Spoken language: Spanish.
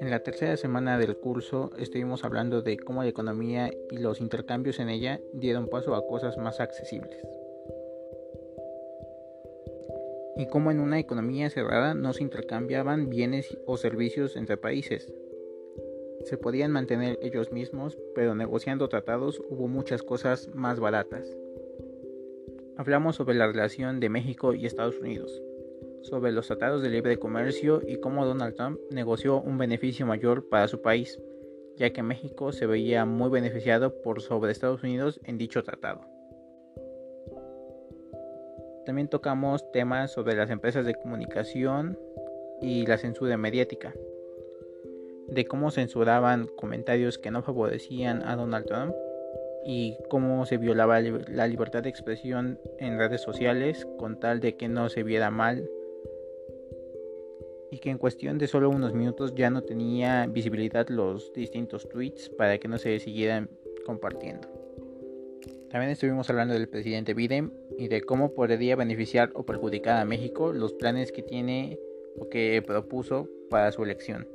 En la tercera semana del curso estuvimos hablando de cómo la economía y los intercambios en ella dieron paso a cosas más accesibles. Y cómo en una economía cerrada no se intercambiaban bienes o servicios entre países. Se podían mantener ellos mismos, pero negociando tratados hubo muchas cosas más baratas. Hablamos sobre la relación de México y Estados Unidos, sobre los tratados de libre comercio y cómo Donald Trump negoció un beneficio mayor para su país, ya que México se veía muy beneficiado por sobre Estados Unidos en dicho tratado. También tocamos temas sobre las empresas de comunicación y la censura mediática, de cómo censuraban comentarios que no favorecían a Donald Trump y cómo se violaba la libertad de expresión en redes sociales con tal de que no se viera mal y que en cuestión de solo unos minutos ya no tenía visibilidad los distintos tweets para que no se siguieran compartiendo. También estuvimos hablando del presidente Biden y de cómo podría beneficiar o perjudicar a México los planes que tiene o que propuso para su elección.